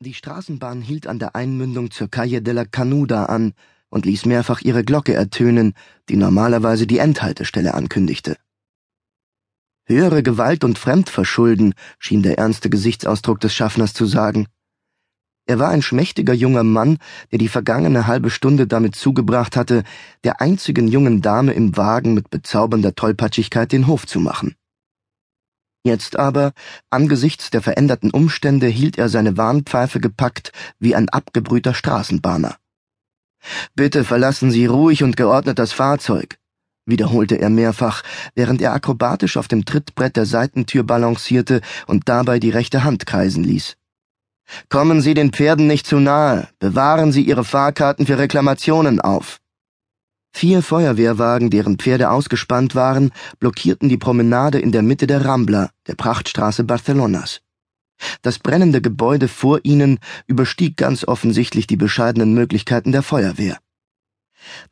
Die Straßenbahn hielt an der Einmündung zur Calle de la Canuda an und ließ mehrfach ihre Glocke ertönen, die normalerweise die Endhaltestelle ankündigte. Höhere Gewalt und Fremdverschulden, schien der ernste Gesichtsausdruck des Schaffners zu sagen. Er war ein schmächtiger junger Mann, der die vergangene halbe Stunde damit zugebracht hatte, der einzigen jungen Dame im Wagen mit bezaubernder Tollpatschigkeit den Hof zu machen. Jetzt aber, angesichts der veränderten Umstände, hielt er seine Warnpfeife gepackt wie ein abgebrühter Straßenbahner. Bitte verlassen Sie ruhig und geordnet das Fahrzeug, wiederholte er mehrfach, während er akrobatisch auf dem Trittbrett der Seitentür balancierte und dabei die rechte Hand kreisen ließ. Kommen Sie den Pferden nicht zu nahe, bewahren Sie Ihre Fahrkarten für Reklamationen auf. Vier Feuerwehrwagen, deren Pferde ausgespannt waren, blockierten die Promenade in der Mitte der Rambla, der Prachtstraße Barcelonas. Das brennende Gebäude vor ihnen überstieg ganz offensichtlich die bescheidenen Möglichkeiten der Feuerwehr.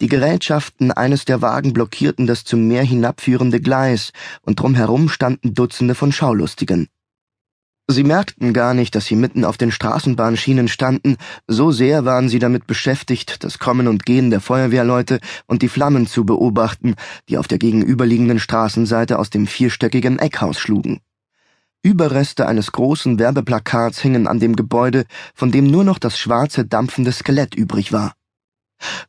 Die Gerätschaften eines der Wagen blockierten das zum Meer hinabführende Gleis, und drumherum standen Dutzende von Schaulustigen. Sie merkten gar nicht, dass sie mitten auf den Straßenbahnschienen standen, so sehr waren sie damit beschäftigt, das Kommen und Gehen der Feuerwehrleute und die Flammen zu beobachten, die auf der gegenüberliegenden Straßenseite aus dem vierstöckigen Eckhaus schlugen. Überreste eines großen Werbeplakats hingen an dem Gebäude, von dem nur noch das schwarze, dampfende Skelett übrig war.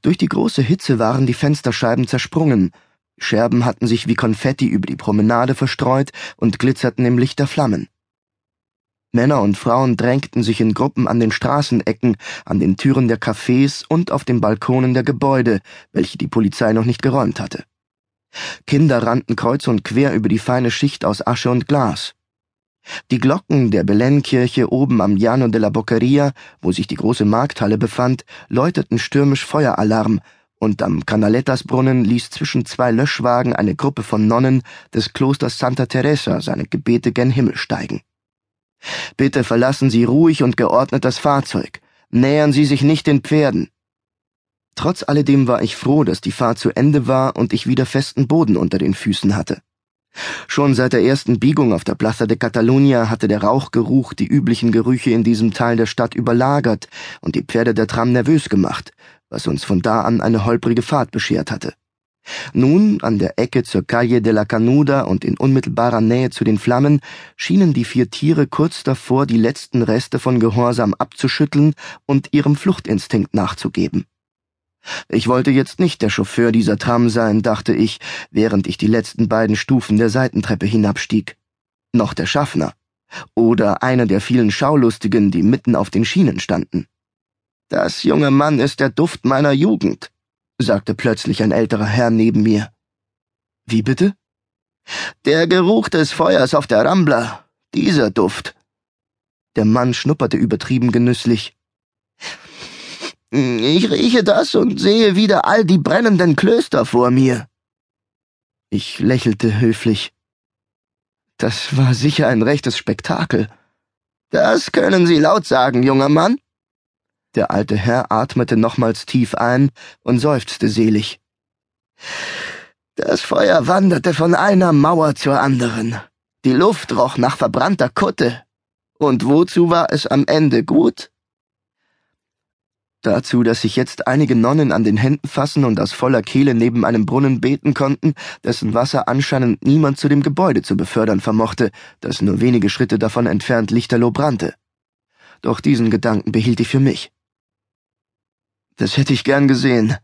Durch die große Hitze waren die Fensterscheiben zersprungen, Scherben hatten sich wie Konfetti über die Promenade verstreut und glitzerten im Licht der Flammen. Männer und Frauen drängten sich in Gruppen an den Straßenecken, an den Türen der Cafés und auf den Balkonen der Gebäude, welche die Polizei noch nicht geräumt hatte. Kinder rannten kreuz und quer über die feine Schicht aus Asche und Glas. Die Glocken der Belenkirche oben am Llano de la Boqueria, wo sich die große Markthalle befand, läuteten stürmisch Feueralarm, und am Canaletasbrunnen ließ zwischen zwei Löschwagen eine Gruppe von Nonnen des Klosters Santa Teresa seine Gebete gen Himmel steigen. Bitte verlassen Sie ruhig und geordnet das Fahrzeug. Nähern Sie sich nicht den Pferden. Trotz alledem war ich froh, dass die Fahrt zu Ende war und ich wieder festen Boden unter den Füßen hatte. Schon seit der ersten Biegung auf der Plaza de Catalunya hatte der Rauchgeruch die üblichen Gerüche in diesem Teil der Stadt überlagert und die Pferde der Tram nervös gemacht, was uns von da an eine holprige Fahrt beschert hatte. Nun, an der Ecke zur Calle de la Canuda und in unmittelbarer Nähe zu den Flammen, schienen die vier Tiere kurz davor, die letzten Reste von Gehorsam abzuschütteln und ihrem Fluchtinstinkt nachzugeben. Ich wollte jetzt nicht der Chauffeur dieser Tram sein, dachte ich, während ich die letzten beiden Stufen der Seitentreppe hinabstieg. Noch der Schaffner. Oder einer der vielen Schaulustigen, die mitten auf den Schienen standen. Das junge Mann ist der Duft meiner Jugend sagte plötzlich ein älterer Herr neben mir. Wie bitte? Der Geruch des Feuers auf der Rambla, dieser Duft. Der Mann schnupperte übertrieben genüsslich. Ich rieche das und sehe wieder all die brennenden Klöster vor mir. Ich lächelte höflich. Das war sicher ein rechtes Spektakel. Das können Sie laut sagen, junger Mann. Der alte Herr atmete nochmals tief ein und seufzte selig. Das Feuer wanderte von einer Mauer zur anderen. Die Luft roch nach verbrannter Kutte. Und wozu war es am Ende gut? Dazu, dass sich jetzt einige Nonnen an den Händen fassen und aus voller Kehle neben einem Brunnen beten konnten, dessen Wasser anscheinend niemand zu dem Gebäude zu befördern vermochte, das nur wenige Schritte davon entfernt lichterloh brannte. Doch diesen Gedanken behielt ich für mich. Das hätte ich gern gesehen.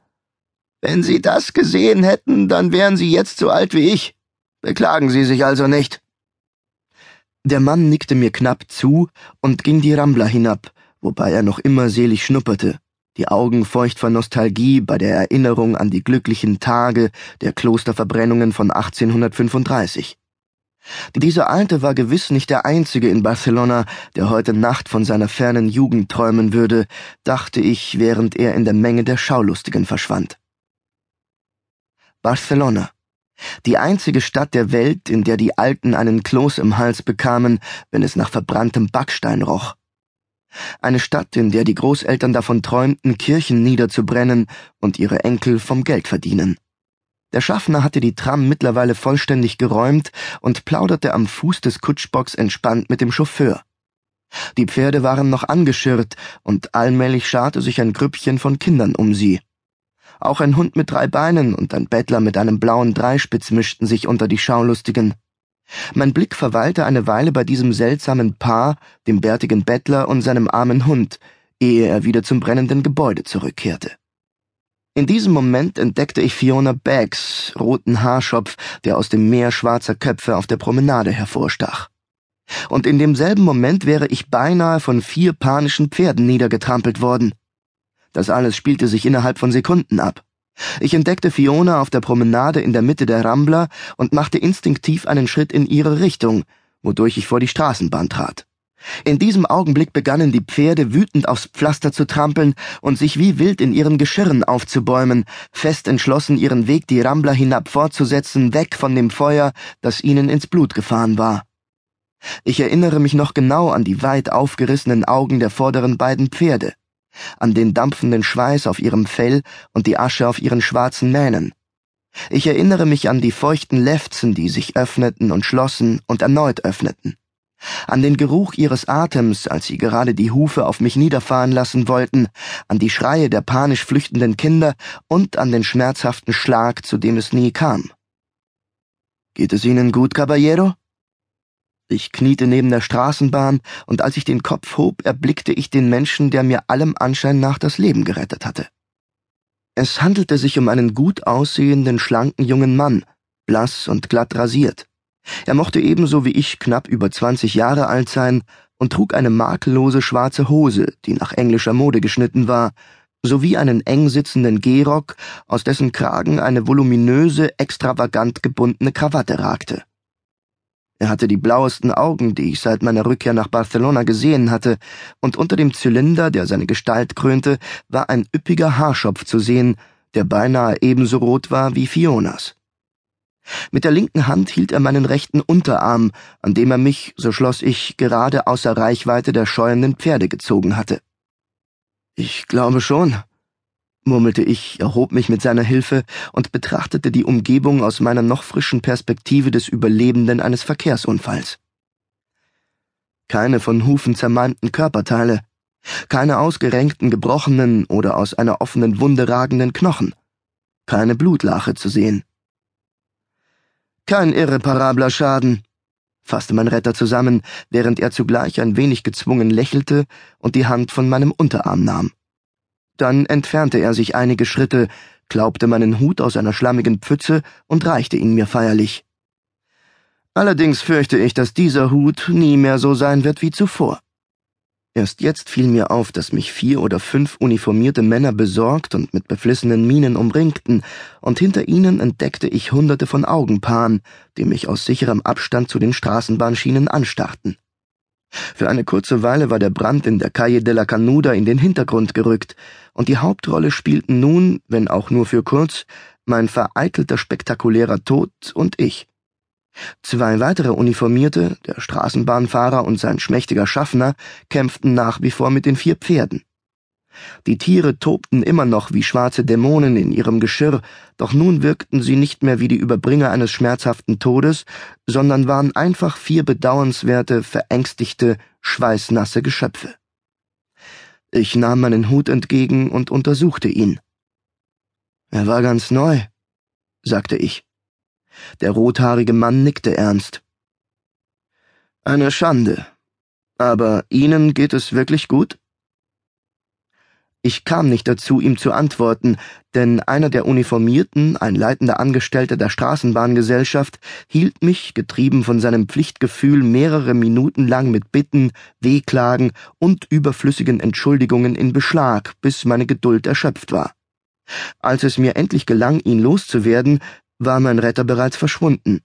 Wenn Sie das gesehen hätten, dann wären Sie jetzt so alt wie ich. Beklagen Sie sich also nicht. Der Mann nickte mir knapp zu und ging die Rambla hinab, wobei er noch immer selig schnupperte, die Augen feucht vor Nostalgie bei der Erinnerung an die glücklichen Tage der Klosterverbrennungen von 1835. Dieser Alte war gewiss nicht der Einzige in Barcelona, der heute Nacht von seiner fernen Jugend träumen würde, dachte ich, während er in der Menge der Schaulustigen verschwand. Barcelona. Die einzige Stadt der Welt, in der die Alten einen Kloß im Hals bekamen, wenn es nach verbranntem Backstein roch. Eine Stadt, in der die Großeltern davon träumten, Kirchen niederzubrennen und ihre Enkel vom Geld verdienen. Der Schaffner hatte die Tram mittlerweile vollständig geräumt und plauderte am Fuß des Kutschbocks entspannt mit dem Chauffeur. Die Pferde waren noch angeschirrt, und allmählich scharte sich ein Grüppchen von Kindern um sie. Auch ein Hund mit drei Beinen und ein Bettler mit einem blauen Dreispitz mischten sich unter die Schaulustigen. Mein Blick verweilte eine Weile bei diesem seltsamen Paar, dem bärtigen Bettler und seinem armen Hund, ehe er wieder zum brennenden Gebäude zurückkehrte. In diesem Moment entdeckte ich Fiona Baggs, roten Haarschopf, der aus dem Meer schwarzer Köpfe auf der Promenade hervorstach. Und in demselben Moment wäre ich beinahe von vier panischen Pferden niedergetrampelt worden. Das alles spielte sich innerhalb von Sekunden ab. Ich entdeckte Fiona auf der Promenade in der Mitte der Rambla und machte instinktiv einen Schritt in ihre Richtung, wodurch ich vor die Straßenbahn trat. In diesem Augenblick begannen die Pferde wütend aufs Pflaster zu trampeln und sich wie wild in ihren Geschirren aufzubäumen, fest entschlossen, ihren Weg die Rambla hinab fortzusetzen, weg von dem Feuer, das ihnen ins Blut gefahren war. Ich erinnere mich noch genau an die weit aufgerissenen Augen der vorderen beiden Pferde an den dampfenden Schweiß auf ihrem Fell und die Asche auf ihren schwarzen Mähnen. Ich erinnere mich an die feuchten Lefzen, die sich öffneten und schlossen und erneut öffneten. An den Geruch ihres Atems, als sie gerade die Hufe auf mich niederfahren lassen wollten, an die Schreie der panisch flüchtenden Kinder und an den schmerzhaften Schlag, zu dem es nie kam. Geht es Ihnen gut, Caballero? Ich kniete neben der Straßenbahn, und als ich den Kopf hob, erblickte ich den Menschen, der mir allem Anschein nach das Leben gerettet hatte. Es handelte sich um einen gut aussehenden, schlanken jungen Mann, blass und glatt rasiert. Er mochte ebenso wie ich knapp über zwanzig Jahre alt sein und trug eine makellose schwarze Hose, die nach englischer Mode geschnitten war, sowie einen eng sitzenden Gehrock, aus dessen Kragen eine voluminöse, extravagant gebundene Krawatte ragte. Er hatte die blauesten Augen, die ich seit meiner Rückkehr nach Barcelona gesehen hatte, und unter dem Zylinder, der seine Gestalt krönte, war ein üppiger Haarschopf zu sehen, der beinahe ebenso rot war wie Fionas. Mit der linken Hand hielt er meinen rechten Unterarm, an dem er mich, so schloss ich, gerade außer Reichweite der scheuenden Pferde gezogen hatte. Ich glaube schon, murmelte ich, erhob mich mit seiner Hilfe und betrachtete die Umgebung aus meiner noch frischen Perspektive des Überlebenden eines Verkehrsunfalls. Keine von Hufen zermalmten Körperteile, keine ausgerenkten, gebrochenen oder aus einer offenen Wunde ragenden Knochen, keine Blutlache zu sehen. Kein irreparabler Schaden, fasste mein Retter zusammen, während er zugleich ein wenig gezwungen lächelte und die Hand von meinem Unterarm nahm. Dann entfernte er sich einige Schritte, klaubte meinen Hut aus einer schlammigen Pfütze und reichte ihn mir feierlich. Allerdings fürchte ich, dass dieser Hut nie mehr so sein wird wie zuvor. Erst jetzt fiel mir auf, dass mich vier oder fünf uniformierte Männer besorgt und mit beflissenen Mienen umringten, und hinter ihnen entdeckte ich hunderte von Augenpaaren, die mich aus sicherem Abstand zu den Straßenbahnschienen anstarrten. Für eine kurze Weile war der Brand in der Calle de la Canuda in den Hintergrund gerückt, und die Hauptrolle spielten nun, wenn auch nur für kurz, mein vereitelter spektakulärer Tod und ich. Zwei weitere Uniformierte, der Straßenbahnfahrer und sein schmächtiger Schaffner, kämpften nach wie vor mit den vier Pferden. Die Tiere tobten immer noch wie schwarze Dämonen in ihrem Geschirr, doch nun wirkten sie nicht mehr wie die Überbringer eines schmerzhaften Todes, sondern waren einfach vier bedauernswerte, verängstigte, schweißnasse Geschöpfe. Ich nahm meinen Hut entgegen und untersuchte ihn. Er war ganz neu, sagte ich. Der rothaarige Mann nickte ernst. Eine Schande. Aber Ihnen geht es wirklich gut? Ich kam nicht dazu, ihm zu antworten, denn einer der Uniformierten, ein leitender Angestellter der Straßenbahngesellschaft, hielt mich, getrieben von seinem Pflichtgefühl, mehrere Minuten lang mit Bitten, Wehklagen und überflüssigen Entschuldigungen in Beschlag, bis meine Geduld erschöpft war. Als es mir endlich gelang, ihn loszuwerden, war mein Retter bereits verschwunden,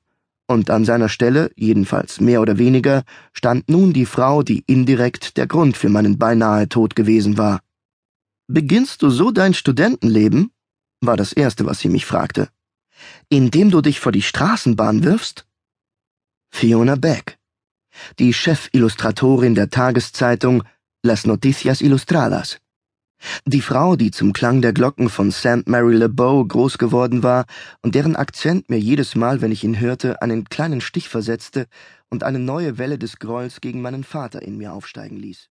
und an seiner Stelle, jedenfalls mehr oder weniger, stand nun die Frau, die indirekt der Grund für meinen beinahe Tod gewesen war. Beginnst du so dein Studentenleben? war das Erste, was sie mich fragte. Indem du dich vor die Straßenbahn wirfst? Fiona Beck, die Chefillustratorin der Tageszeitung Las Noticias Ilustradas. Die Frau, die zum Klang der Glocken von St. Mary Le Beau groß geworden war und deren Akzent mir jedes Mal, wenn ich ihn hörte, einen kleinen Stich versetzte und eine neue Welle des Grolls gegen meinen Vater in mir aufsteigen ließ.